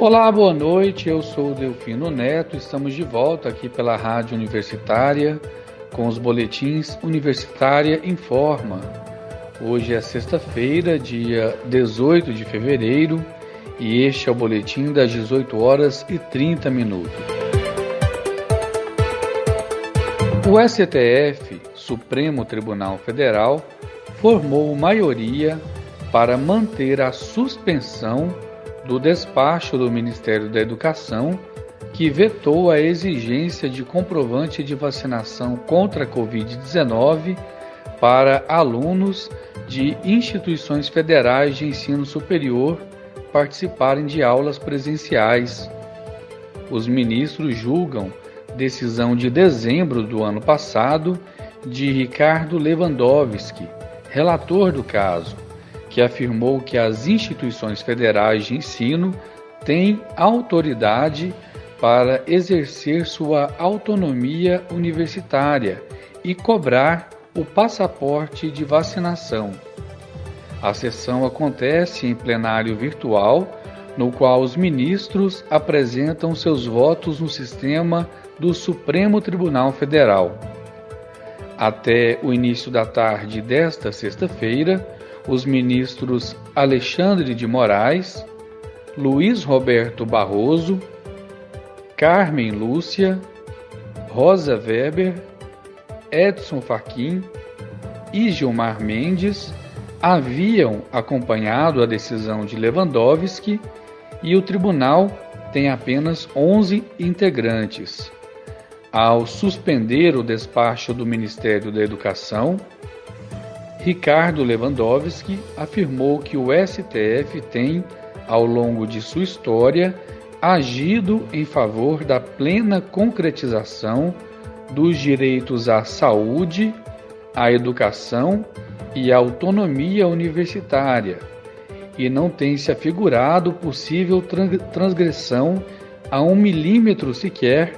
Olá, boa noite. Eu sou Delfino Neto. Estamos de volta aqui pela Rádio Universitária com os boletins Universitária Informa. Hoje é sexta-feira, dia 18 de fevereiro, e este é o boletim das 18 horas e 30 minutos. O STF, Supremo Tribunal Federal, formou maioria para manter a suspensão do despacho do Ministério da Educação que vetou a exigência de comprovante de vacinação contra a Covid-19 para alunos de instituições federais de ensino superior participarem de aulas presenciais. Os ministros julgam decisão de dezembro do ano passado de Ricardo Lewandowski, relator do caso, que afirmou que as instituições federais de ensino têm autoridade para exercer sua autonomia universitária e cobrar o passaporte de vacinação. A sessão acontece em plenário virtual, no qual os ministros apresentam seus votos no sistema do Supremo Tribunal Federal. Até o início da tarde desta sexta-feira, os ministros Alexandre de Moraes, Luiz Roberto Barroso, Carmen Lúcia, Rosa Weber, Edson Fachin e Gilmar Mendes haviam acompanhado a decisão de Lewandowski e o tribunal tem apenas 11 integrantes. Ao suspender o despacho do Ministério da Educação, Ricardo Lewandowski afirmou que o STF tem, ao longo de sua história, agido em favor da plena concretização dos direitos à saúde, à educação e à autonomia universitária, e não tem se afigurado possível transgressão a um milímetro sequer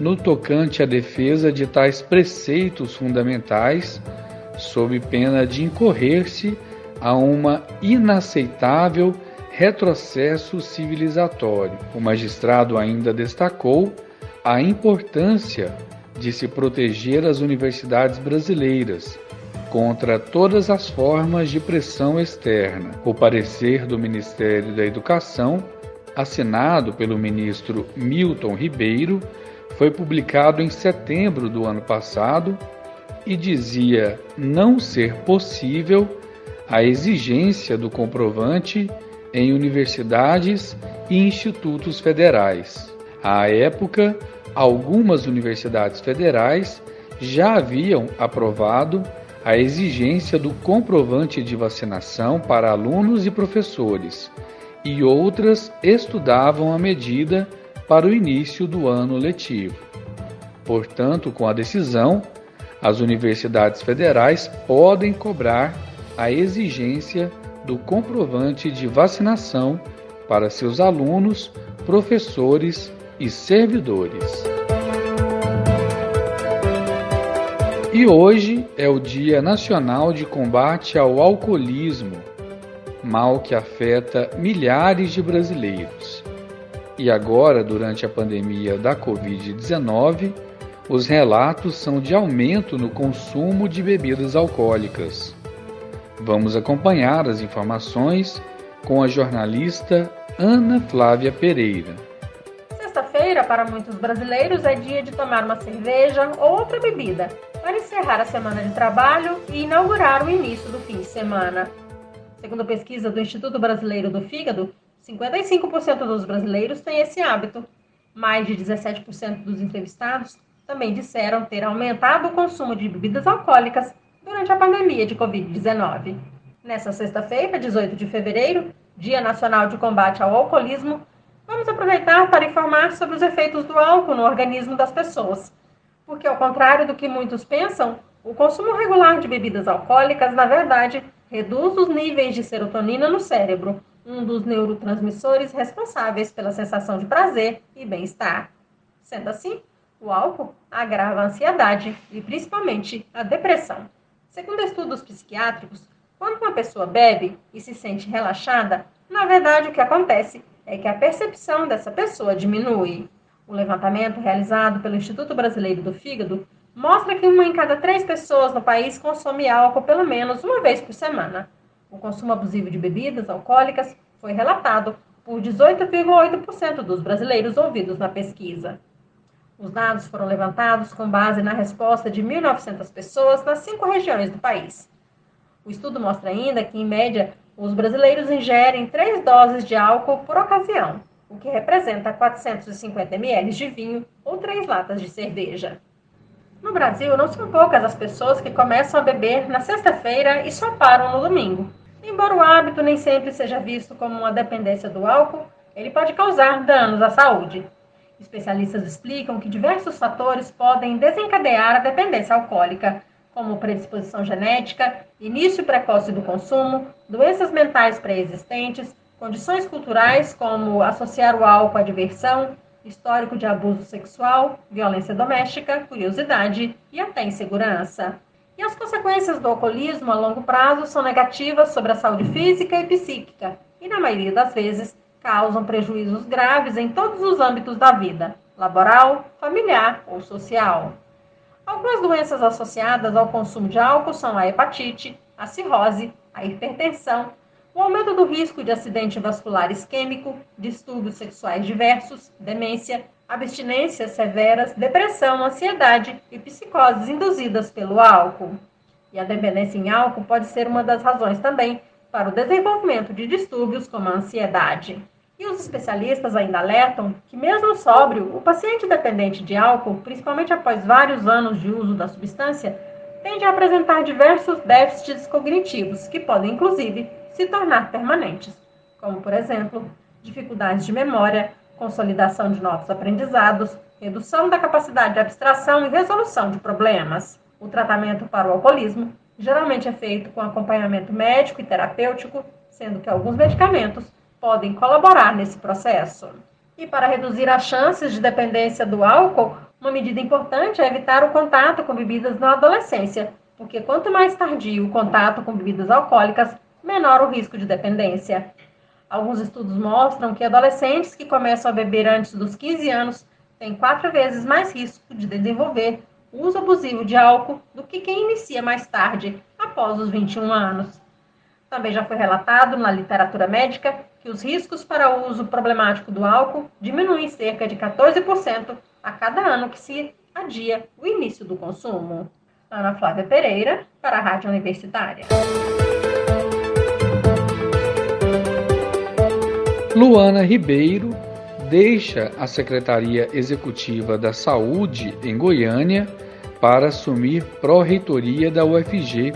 no tocante à defesa de tais preceitos fundamentais, sob pena de incorrer-se a uma inaceitável retrocesso civilizatório. O magistrado ainda destacou a importância de se proteger as universidades brasileiras contra todas as formas de pressão externa. O parecer do Ministério da Educação, assinado pelo ministro Milton Ribeiro, foi publicado em setembro do ano passado e dizia não ser possível a exigência do comprovante em universidades e institutos federais. À época, algumas universidades federais já haviam aprovado a exigência do comprovante de vacinação para alunos e professores, e outras estudavam a medida para o início do ano letivo. Portanto, com a decisão, as universidades federais podem cobrar a exigência do comprovante de vacinação para seus alunos, professores e servidores. E hoje é o Dia Nacional de Combate ao Alcoolismo, mal que afeta milhares de brasileiros. E agora, durante a pandemia da Covid-19, os relatos são de aumento no consumo de bebidas alcoólicas. Vamos acompanhar as informações com a jornalista Ana Flávia Pereira. Sexta-feira, para muitos brasileiros, é dia de tomar uma cerveja ou outra bebida para encerrar a semana de trabalho e inaugurar o início do fim de semana. Segundo pesquisa do Instituto Brasileiro do Fígado, 55% dos brasileiros têm esse hábito. Mais de 17% dos entrevistados também disseram ter aumentado o consumo de bebidas alcoólicas durante a pandemia de Covid-19. Nessa sexta-feira, 18 de fevereiro, Dia Nacional de Combate ao Alcoolismo, vamos aproveitar para informar sobre os efeitos do álcool no organismo das pessoas. Porque, ao contrário do que muitos pensam, o consumo regular de bebidas alcoólicas, na verdade, reduz os níveis de serotonina no cérebro, um dos neurotransmissores responsáveis pela sensação de prazer e bem-estar. Sendo assim, o álcool agrava a ansiedade e principalmente a depressão. Segundo estudos psiquiátricos, quando uma pessoa bebe e se sente relaxada, na verdade o que acontece é que a percepção dessa pessoa diminui. O levantamento realizado pelo Instituto Brasileiro do Fígado mostra que uma em cada três pessoas no país consome álcool pelo menos uma vez por semana. O consumo abusivo de bebidas alcoólicas foi relatado por 18,8% dos brasileiros ouvidos na pesquisa. Os dados foram levantados com base na resposta de 1.900 pessoas nas cinco regiões do país. O estudo mostra ainda que, em média, os brasileiros ingerem três doses de álcool por ocasião, o que representa 450 ml de vinho ou três latas de cerveja. No Brasil, não são poucas as pessoas que começam a beber na sexta-feira e só param no domingo. Embora o hábito nem sempre seja visto como uma dependência do álcool, ele pode causar danos à saúde. Especialistas explicam que diversos fatores podem desencadear a dependência alcoólica, como predisposição genética, início precoce do consumo, doenças mentais pré-existentes, condições culturais como associar o álcool à diversão, histórico de abuso sexual, violência doméstica, curiosidade e até insegurança. E as consequências do alcoolismo a longo prazo são negativas sobre a saúde física e psíquica e, na maioria das vezes, causam prejuízos graves em todos os âmbitos da vida, laboral, familiar ou social. Algumas doenças associadas ao consumo de álcool são a hepatite, a cirrose, a hipertensão, o aumento do risco de acidente vascular isquêmico, distúrbios sexuais diversos, demência, abstinências severas, depressão, ansiedade e psicoses induzidas pelo álcool. E a dependência em álcool pode ser uma das razões também para o desenvolvimento de distúrbios como a ansiedade. E os especialistas ainda alertam que, mesmo sóbrio, o paciente dependente de álcool, principalmente após vários anos de uso da substância, tende a apresentar diversos déficits cognitivos, que podem, inclusive, se tornar permanentes, como, por exemplo, dificuldades de memória, consolidação de novos aprendizados, redução da capacidade de abstração e resolução de problemas. O tratamento para o alcoolismo geralmente é feito com acompanhamento médico e terapêutico, sendo que alguns medicamentos podem colaborar nesse processo. E para reduzir as chances de dependência do álcool, uma medida importante é evitar o contato com bebidas na adolescência, porque quanto mais tardio o contato com bebidas alcoólicas, menor o risco de dependência. Alguns estudos mostram que adolescentes que começam a beber antes dos 15 anos têm quatro vezes mais risco de desenvolver uso abusivo de álcool do que quem inicia mais tarde, após os 21 anos. Também já foi relatado na literatura médica que os riscos para o uso problemático do álcool diminuem cerca de 14% a cada ano que se adia o início do consumo. Ana Flávia Pereira, para a Rádio Universitária. Luana Ribeiro deixa a Secretaria Executiva da Saúde em Goiânia para assumir pró-reitoria da UFG.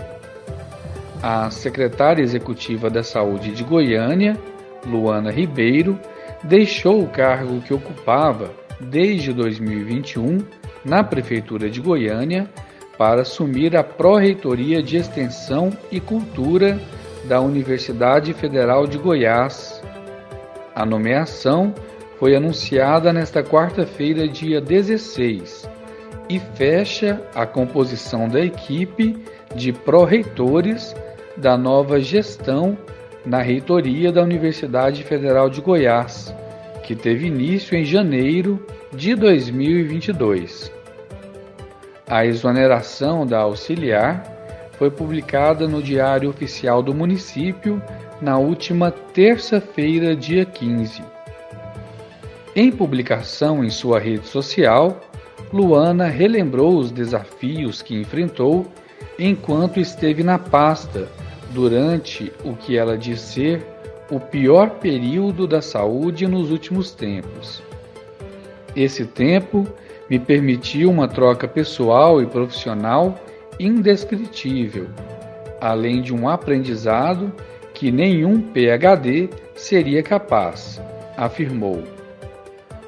A secretária executiva da Saúde de Goiânia, Luana Ribeiro, deixou o cargo que ocupava desde 2021 na Prefeitura de Goiânia para assumir a Pró-Reitoria de Extensão e Cultura da Universidade Federal de Goiás. A nomeação foi anunciada nesta quarta-feira, dia 16, e fecha a composição da equipe de pró-reitores da nova gestão na reitoria da Universidade Federal de Goiás, que teve início em janeiro de 2022. A exoneração da auxiliar foi publicada no Diário Oficial do Município na última terça-feira, dia 15. Em publicação em sua rede social, Luana relembrou os desafios que enfrentou enquanto esteve na pasta durante o que ela diz ser o pior período da saúde nos últimos tempos. Esse tempo me permitiu uma troca pessoal e profissional indescritível, além de um aprendizado que nenhum PhD seria capaz, afirmou.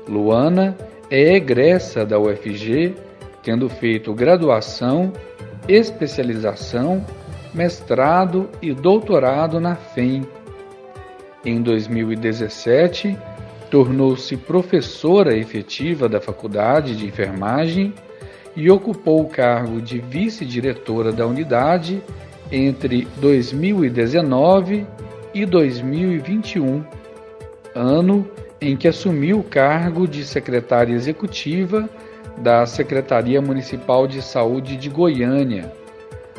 Luana é egressa da UFG, tendo feito graduação, especialização mestrado e doutorado na FEM. Em 2017, tornou-se professora efetiva da Faculdade de Enfermagem e ocupou o cargo de vice-diretora da unidade entre 2019 e 2021. ano em que assumiu o cargo de secretária executiva da Secretaria Municipal de Saúde de Goiânia,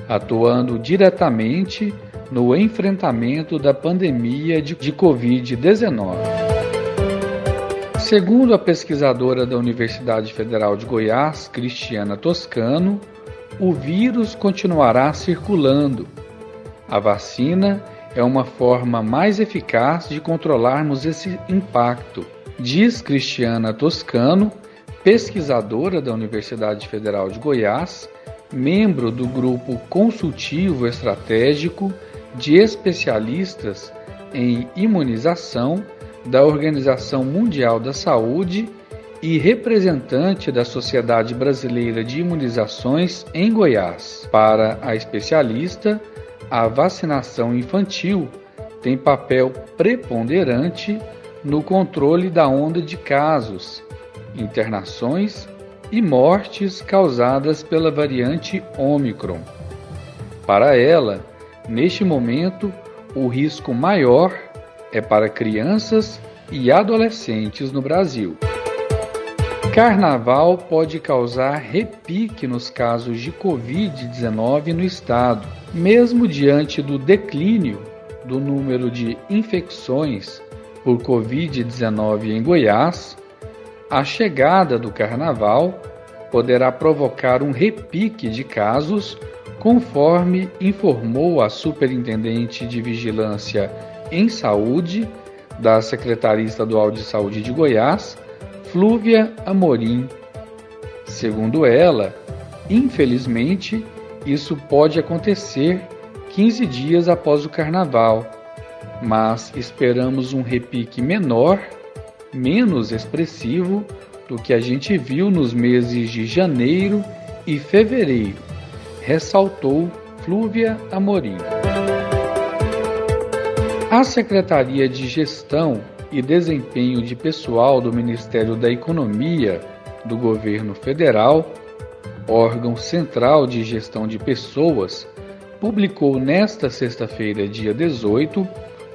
atuando diretamente no enfrentamento da pandemia de, Covid-19. Segundo a pesquisadora da Universidade Federal de Goiás, Cristiana Toscano, o vírus continuará circulando. A vacina é uma forma mais eficaz de controlarmos esse impacto, diz Cristiana Toscano, pesquisadora da Universidade Federal de Goiás, membro do grupo consultivo estratégico de especialistas em imunização da Organização Mundial da Saúde e representante da Sociedade Brasileira de Imunizações em Goiás. Para a especialista, a vacinação infantil tem papel preponderante no controle da onda de casos, internações e mortes causadas pela variante Omicron. Para ela, neste momento, o risco maior é para crianças e adolescentes no Brasil. Carnaval pode causar repique nos casos de Covid-19 no estado, mesmo diante do declínio do número de infecções por Covid-19 em Goiás. A chegada do carnaval poderá provocar um repique de casos, conforme informou a Superintendente de Vigilância em Saúde da Secretaria Estadual de Saúde de Goiás, Flúvia Amorim. Segundo ela, infelizmente, isso pode acontecer 15 dias após o carnaval, mas esperamos um repique menor, menos expressivo do que a gente viu nos meses de janeiro e fevereiro, ressaltou Flúvia Amorim. A Secretaria de Gestão e Desempenho de Pessoal do Ministério da Economia do Governo Federal, órgão central de gestão de pessoas, publicou nesta sexta-feira, dia 18,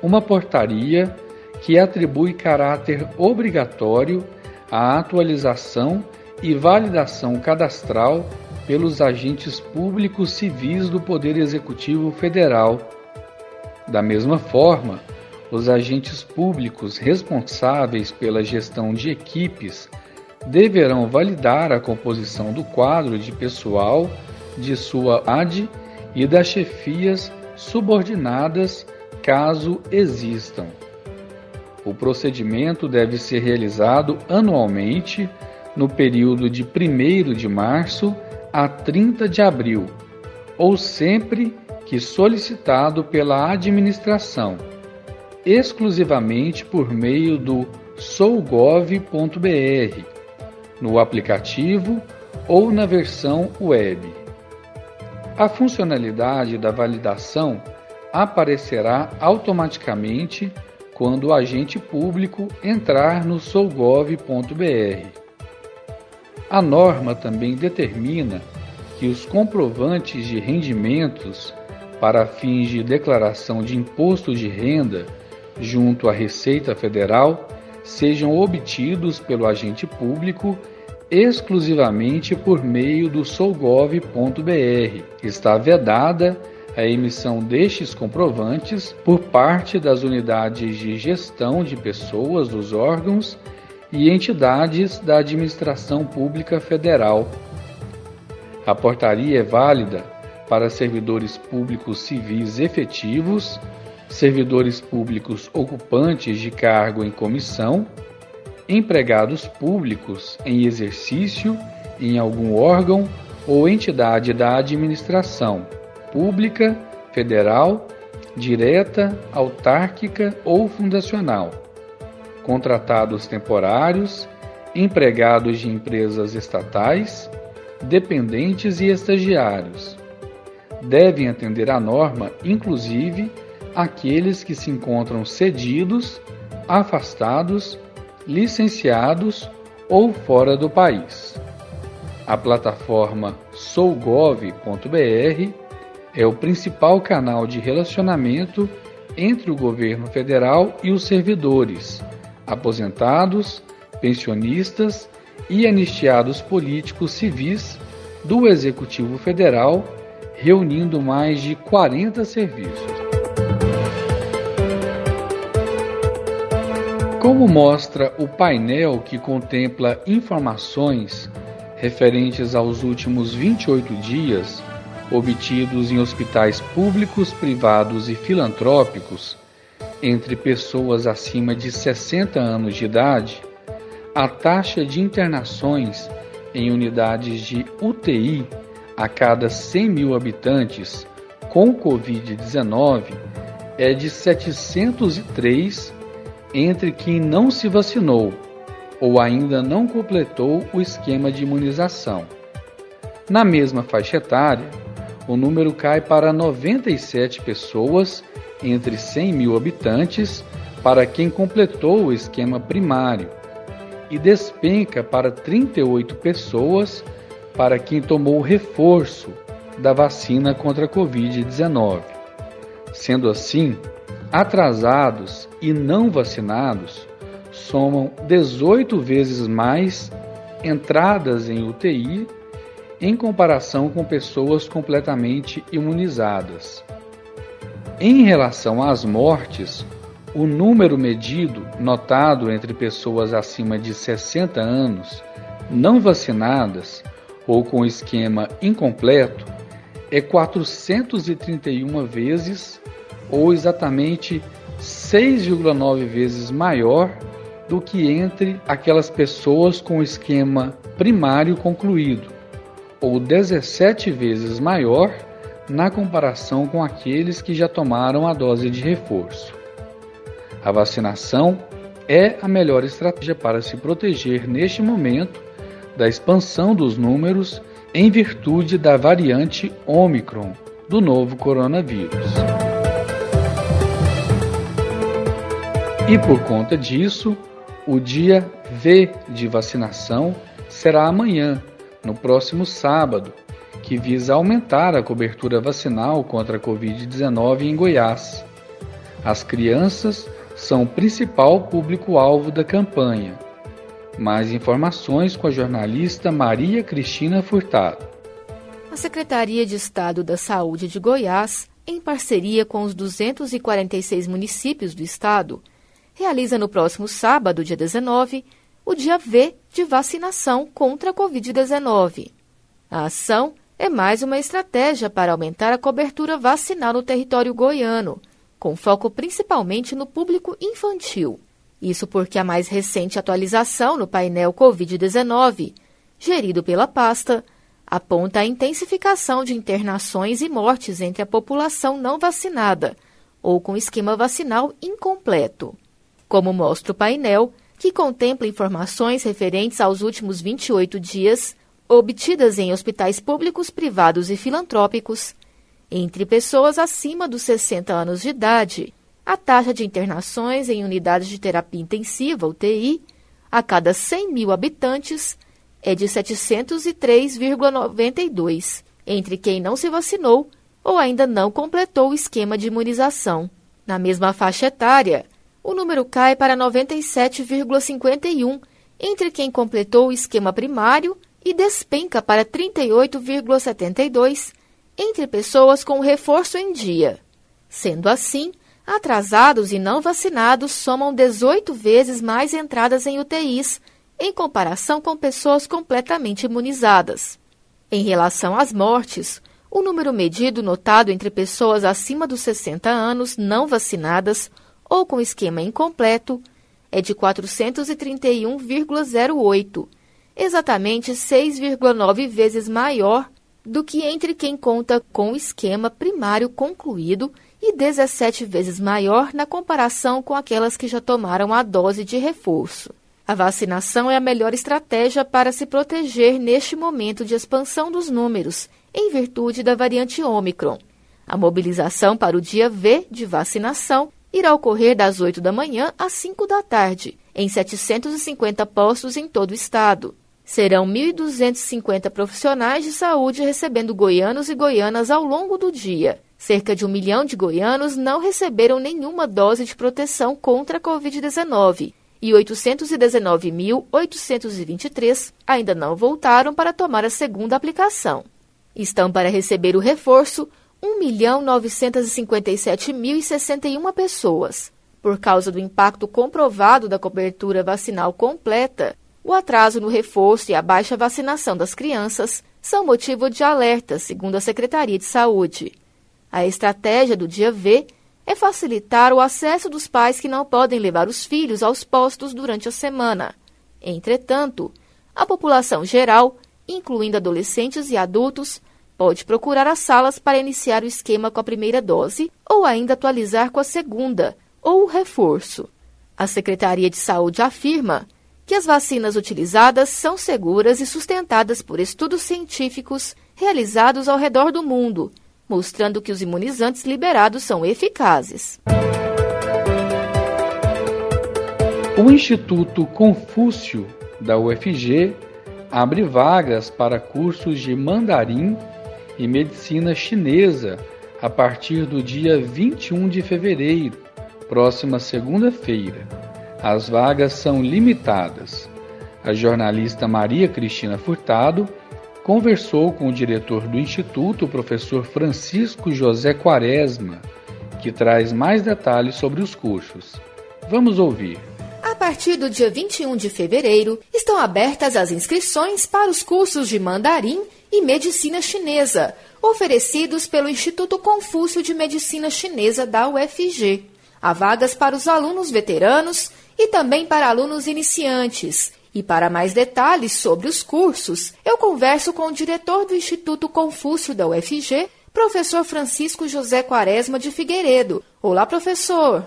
uma portaria que atribui caráter obrigatório à atualização e validação cadastral pelos agentes públicos civis do Poder Executivo Federal. Da mesma forma, os agentes públicos responsáveis pela gestão de equipes deverão validar a composição do quadro de pessoal de sua AD e das chefias subordinadas, caso existam. O procedimento deve ser realizado anualmente no período de 1 de março a 30 de abril, ou sempre que solicitado pela administração exclusivamente por meio do sougov.br, no aplicativo ou na versão web. A funcionalidade da validação aparecerá automaticamente quando o agente público entrar no sougov.br. A norma também determina que os comprovantes de rendimentos para fins de declaração de imposto de renda junto à Receita Federal sejam obtidos pelo agente público exclusivamente por meio do sougov.br. Está vedada a emissão destes comprovantes por parte das unidades de gestão de pessoas dos órgãos e entidades da administração pública federal. A portaria é válida para servidores públicos civis efetivos servidores públicos ocupantes de cargo em comissão, empregados públicos em exercício em algum órgão ou entidade da administração pública, federal, direta, autárquica ou fundacional, contratados temporários, empregados de empresas estatais, dependentes e estagiários. Devem atender à norma, inclusive, aqueles que se encontram cedidos, afastados, licenciados ou fora do país. A plataforma sougov.br é o principal canal de relacionamento entre o governo federal e os servidores, aposentados, pensionistas e anistiados políticos civis do Executivo Federal, reunindo mais de 40 serviços. Como mostra o painel que contempla informações referentes aos últimos 28 dias, obtidos em hospitais públicos, privados e filantrópicos, entre pessoas acima de 60 anos de idade, a taxa de internações em unidades de UTI a cada 100 mil habitantes com Covid-19 é de 703 entre quem não se vacinou ou ainda não completou o esquema de imunização. Na mesma faixa etária, o número cai para 97 pessoas entre 100 mil habitantes para quem completou o esquema primário e despenca para 38 pessoas para quem tomou o reforço da vacina contra a Covid-19. Sendo assim, atrasados e não vacinados somam 18 vezes mais entradas em UTI em comparação com pessoas completamente imunizadas. Em relação às mortes, o número medido notado entre pessoas acima de 60 anos não vacinadas ou com esquema incompleto é 431 vezes ou exatamente 6,9 vezes maior do que entre aquelas pessoas com esquema primário concluído, ou 17 vezes maior na comparação com aqueles que já tomaram a dose de reforço. A vacinação é a melhor estratégia para se proteger neste momento da expansão dos números em virtude da variante Omicron do novo coronavírus. E por conta disso, o dia V de vacinação será amanhã, no próximo sábado, que visa aumentar a cobertura vacinal contra a Covid-19 em Goiás. As crianças são o principal público-alvo da campanha. Mais informações com a jornalista Maria Cristina Furtado. A Secretaria de Estado da Saúde de Goiás, em parceria com os 246 municípios do estado, realiza no próximo sábado, dia 19, o dia V de vacinação contra a Covid-19. A ação é mais uma estratégia para aumentar a cobertura vacinal no território goiano, com foco principalmente no público infantil. Isso porque a mais recente atualização no painel Covid-19, gerido pela pasta, aponta a intensificação de internações e mortes entre a população não vacinada ou com esquema vacinal incompleto. Como mostra o painel, que contempla informações referentes aos últimos 28 dias, obtidas em hospitais públicos, privados e filantrópicos, entre pessoas acima dos 60 anos de idade, a taxa de internações em unidades de terapia intensiva, UTI, a cada 100 mil habitantes é de 703,92, entre quem não se vacinou ou ainda não completou o esquema de imunização. Na mesma faixa etária, o número cai para 97,51 entre quem completou o esquema primário e despenca para 38,72 entre pessoas com reforço em dia. Sendo assim, atrasados e não vacinados somam 18 vezes mais entradas em UTIs em comparação com pessoas completamente imunizadas. Em relação às mortes, o número medido notado entre pessoas acima dos 60 anos não vacinadas ou com esquema incompleto é de 431,08 exatamente 6,9 vezes maior do que entre quem conta com esquema primário concluído e 17 vezes maior na comparação com aquelas que já tomaram a dose de reforço. A vacinação é a melhor estratégia para se proteger neste momento de expansão dos números, em virtude da variante Ômicron. A mobilização para o dia V de vacinação irá ocorrer das 8 da manhã às 5 da tarde, em 750 postos em todo o estado. Serão 1.250 profissionais de saúde recebendo goianos e goianas ao longo do dia. Cerca de um milhão de goianos não receberam nenhuma dose de proteção contra a Covid-19 e 819.823 ainda não voltaram para tomar a segunda aplicação. Estão para receber o reforço 1.957.061 pessoas. Por causa do impacto comprovado da cobertura vacinal completa, o atraso no reforço e a baixa vacinação das crianças são motivo de alerta, segundo a Secretaria de Saúde. A estratégia do dia V é facilitar o acesso dos pais que não podem levar os filhos aos postos durante a semana. Entretanto, a população geral, incluindo adolescentes e adultos, pode procurar as salas para iniciar o esquema com a primeira dose ou ainda atualizar com a segunda ou o reforço. A Secretaria de Saúde afirma que as vacinas utilizadas são seguras e sustentadas por estudos científicos realizados ao redor do mundo, mostrando que os imunizantes liberados são eficazes. O Instituto Confúcio da UFG abre vagas para cursos de mandarim e medicina chinesa a partir do dia 21 de fevereiro, próxima segunda-feira. As vagas são limitadas. A jornalista Maria Cristina Furtado conversou com o diretor do Instituto, o professor Francisco José Quaresma, que traz mais detalhes sobre os cursos. Vamos ouvir. A partir do dia 21 de fevereiro, estão abertas as inscrições para os cursos de mandarim e medicina chinesa, oferecidos pelo Instituto Confúcio de Medicina Chinesa da UFG. Há vagas para os alunos veteranos e também para alunos iniciantes. E para mais detalhes sobre os cursos, eu converso com o diretor do Instituto Confúcio da UFG, professor Francisco José Quaresma de Figueiredo. Olá, professor.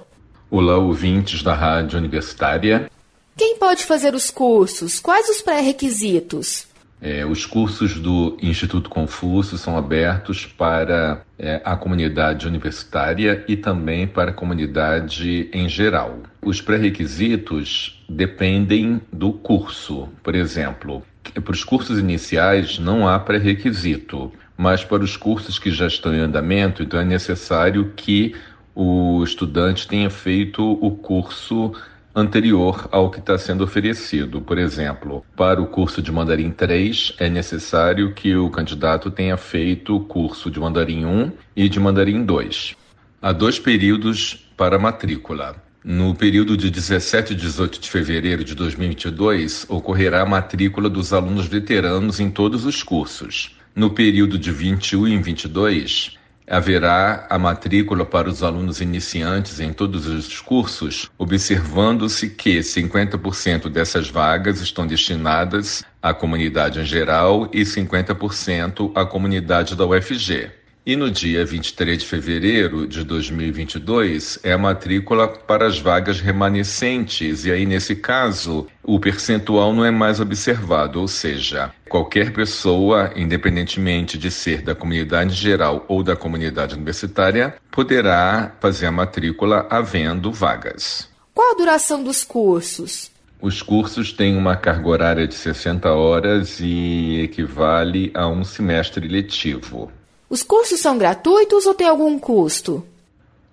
Olá, ouvintes da Rádio Universitária. Quem pode fazer os cursos? Quais os pré-requisitos? É, os cursos do Instituto Confúcio são abertos para é, a comunidade universitária e também para a comunidade em geral. Os pré-requisitos dependem do curso. Por exemplo, para os cursos iniciais não há pré-requisito, mas para os cursos que já estão em andamento, então é necessário que o estudante tenha feito o curso anterior ao que está sendo oferecido. Por exemplo, para o curso de Mandarim 3, é necessário que o candidato tenha feito o curso de Mandarim 1 e de Mandarim 2. Há dois períodos para matrícula. No período de 17 e 18 de fevereiro de 2022, ocorrerá a matrícula dos alunos veteranos em todos os cursos. No período de 21 e 22, haverá a matrícula para os alunos iniciantes em todos os cursos, observando-se que 50% dessas vagas estão destinadas à comunidade em geral e 50% à comunidade da UFG. E no dia 23 de fevereiro de 2022 é a matrícula para as vagas remanescentes, e aí nesse caso o percentual não é mais observado, ou seja, qualquer pessoa, independentemente de ser da comunidade geral ou da comunidade universitária, poderá fazer a matrícula havendo vagas. Qual a duração dos cursos? Os cursos têm uma carga horária de 60 horas e equivale a um semestre letivo. Os cursos são gratuitos ou tem algum custo?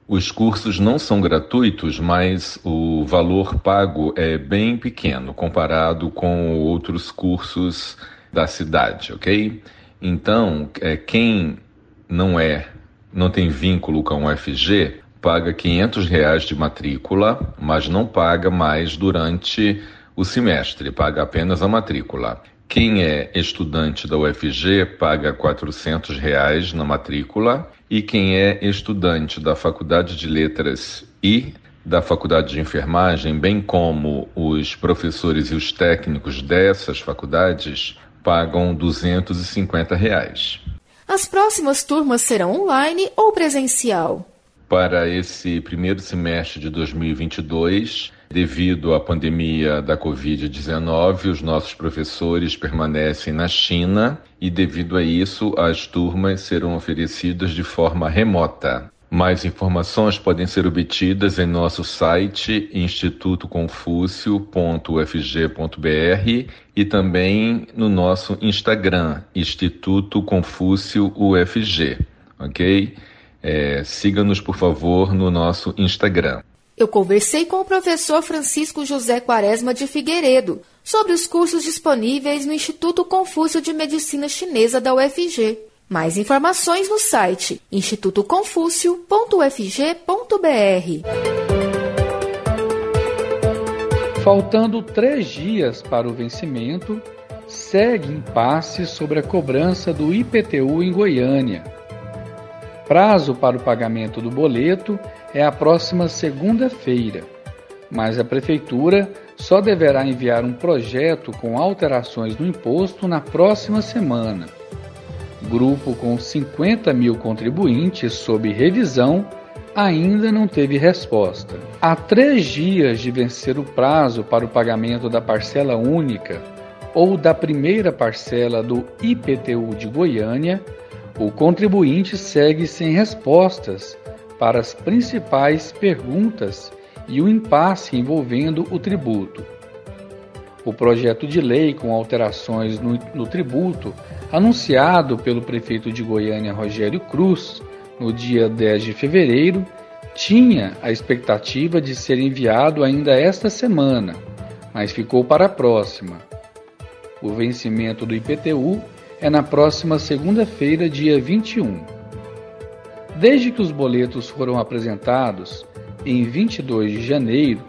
Os cursos não são gratuitos, mas o valor pago é bem pequeno comparado com outros cursos da cidade, ok? Então, é, quem não é, não tem vínculo com o UFG, paga 500 reais de matrícula, mas não paga mais durante o semestre, paga apenas a matrícula. Quem é estudante da UFG paga 400 reais na matrícula e quem é estudante da Faculdade de Letras e da Faculdade de Enfermagem, bem como os professores e os técnicos dessas faculdades, pagam 250 reais. As próximas turmas serão online ou presencial? Para esse primeiro semestre de 2022, Devido à pandemia da Covid-19, os nossos professores permanecem na China e, devido a isso, as turmas serão oferecidas de forma remota. Mais informações podem ser obtidas em nosso site institutoconfúcio.ufg.br e também no nosso Instagram, Instituto Confúcio UFG, ok? É, Siga-nos, por favor, no nosso Instagram. Eu conversei com o professor Francisco José Quaresma de Figueiredo sobre os cursos disponíveis no Instituto Confúcio de Medicina Chinesa da UFG. Mais informações no site institutoconfúcio.ufg.br. Faltando três dias para o vencimento, segue impasse sobre a cobrança do IPTU em Goiânia. Prazo para o pagamento do boleto é a próxima segunda-feira, mas a Prefeitura só deverá enviar um projeto com alterações no imposto na próxima semana. Grupo com 50 mil contribuintes sob revisão ainda não teve resposta. Há três dias de vencer o prazo para o pagamento da parcela única ou da primeira parcela do IPTU de Goiânia, o contribuinte segue sem respostas para as principais perguntas e o impasse envolvendo o tributo. O projeto de lei com alterações no, no, tributo, anunciado pelo prefeito de Goiânia Rogério Cruz no dia 10 de fevereiro, tinha a expectativa de ser enviado ainda esta semana, mas ficou para a próxima. O vencimento do IPTU é na próxima segunda-feira, dia 21. Desde que os boletos foram apresentados, em 22 de janeiro,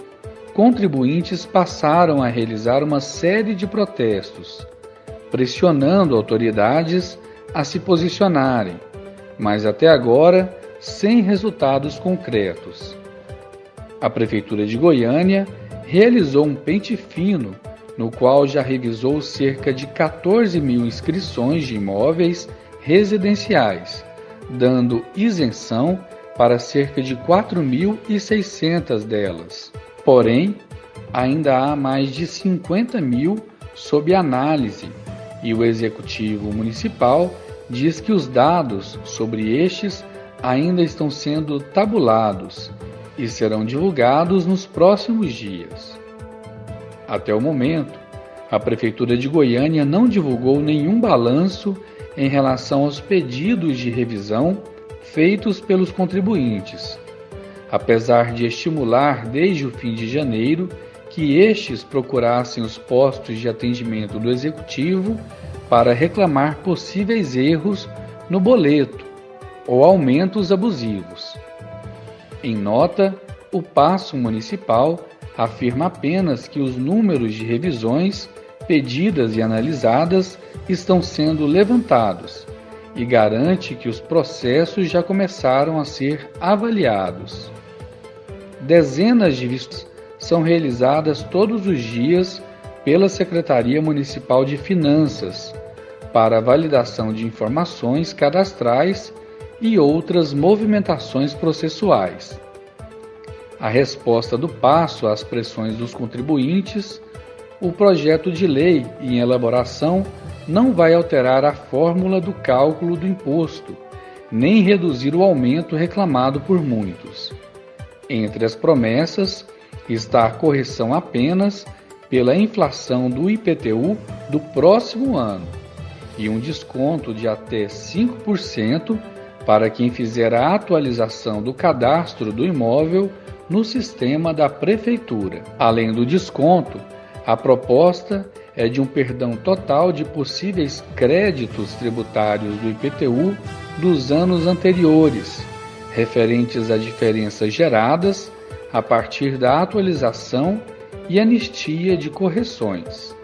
contribuintes passaram a realizar uma série de protestos, pressionando autoridades a se posicionarem, mas até agora sem resultados concretos. A Prefeitura de Goiânia realizou um pente fino no qual já revisou cerca de 14 mil inscrições de imóveis residenciais, dando isenção para cerca de 4.600 delas. Porém, ainda há mais de 50 mil sob análise e o Executivo Municipal diz que os dados sobre estes ainda estão sendo tabulados e serão divulgados nos próximos dias. Até o momento, a Prefeitura de Goiânia não divulgou nenhum balanço em relação aos pedidos de revisão feitos pelos contribuintes, apesar de estimular desde o fim de janeiro que estes procurassem os postos de atendimento do Executivo para reclamar possíveis erros no boleto ou aumentos abusivos. Em nota, o Passo Municipal afirma apenas que os números de revisões pedidas e analisadas estão sendo levantados e garante que os processos já começaram a ser avaliados. Dezenas de vistas são realizadas todos os dias pela Secretaria Municipal de Finanças para validação de informações cadastrais e outras movimentações processuais. A resposta do passo às pressões dos contribuintes, o projeto de lei em elaboração não vai alterar a fórmula do cálculo do imposto, nem reduzir o aumento reclamado por muitos. Entre as promessas está a correção apenas pela inflação do IPTU do próximo ano e um desconto de até 5% para quem fizer a atualização do cadastro do imóvel no sistema da Prefeitura. Além do desconto, a proposta é de um perdão total de possíveis créditos tributários do IPTU dos anos anteriores, referentes a diferenças geradas a partir da atualização e anistia de correções.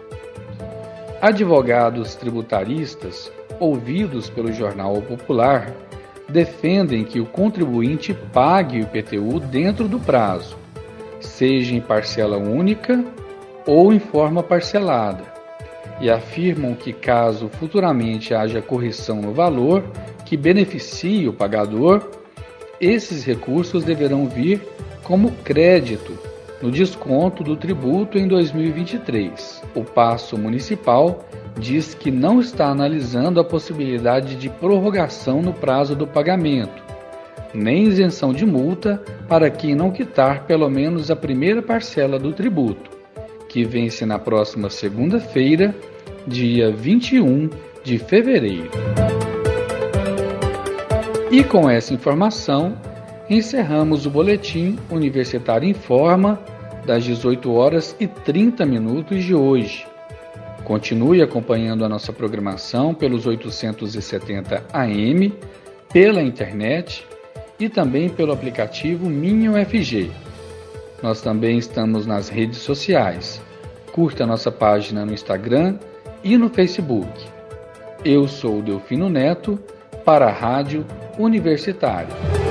Advogados tributaristas, ouvidos pelo Jornal Popular, defendem que o contribuinte pague o IPTU dentro do prazo, seja em parcela única ou em forma parcelada, e afirmam que, caso futuramente haja correção no valor que beneficie o pagador, esses recursos deverão vir como crédito no desconto do tributo em 2023. O passo municipal diz que não está analisando a possibilidade de prorrogação no prazo do pagamento, nem isenção de multa para quem não quitar pelo menos a primeira parcela do tributo, que vence na próxima segunda-feira, dia 21 de fevereiro. E com essa informação, encerramos o boletim Universitário em Forma das 18 horas e 30 minutos de hoje. Continue acompanhando a nossa programação pelos 870 AM, pela internet e também pelo aplicativo Minho FG. Nós também estamos nas redes sociais. Curta nossa página no Instagram e no Facebook. Eu sou Delfino Neto para a Rádio Universitária.